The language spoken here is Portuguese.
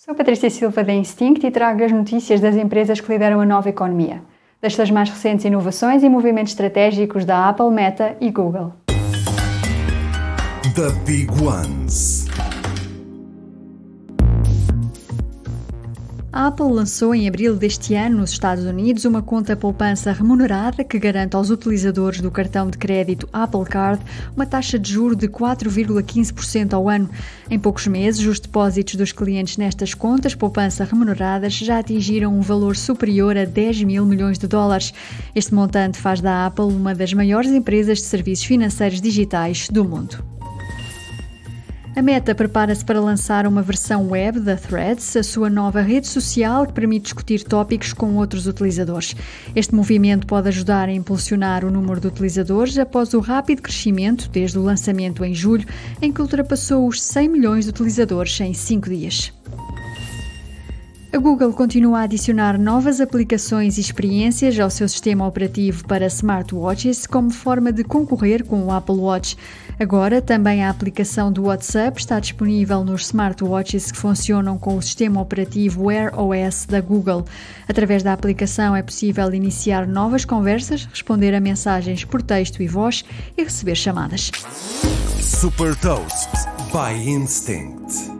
Sou Patrícia Silva da Instinct e trago as notícias das empresas que lideram a nova economia, das suas mais recentes inovações e movimentos estratégicos da Apple, Meta e Google. The Big Ones. A Apple lançou em abril deste ano nos Estados Unidos uma conta poupança remunerada que garante aos utilizadores do cartão de crédito Apple Card uma taxa de juro de 4,15% ao ano. Em poucos meses, os depósitos dos clientes nestas contas poupança remuneradas já atingiram um valor superior a 10 mil milhões de dólares. Este montante faz da Apple uma das maiores empresas de serviços financeiros digitais do mundo. A Meta prepara-se para lançar uma versão web da Threads, a sua nova rede social que permite discutir tópicos com outros utilizadores. Este movimento pode ajudar a impulsionar o número de utilizadores após o rápido crescimento desde o lançamento em julho, em que ultrapassou os 100 milhões de utilizadores em 5 dias. A Google continua a adicionar novas aplicações e experiências ao seu sistema operativo para smartwatches como forma de concorrer com o Apple Watch. Agora, também a aplicação do WhatsApp está disponível nos smartwatches que funcionam com o sistema operativo Wear OS da Google. Através da aplicação é possível iniciar novas conversas, responder a mensagens por texto e voz e receber chamadas. Super Toast by Instinct.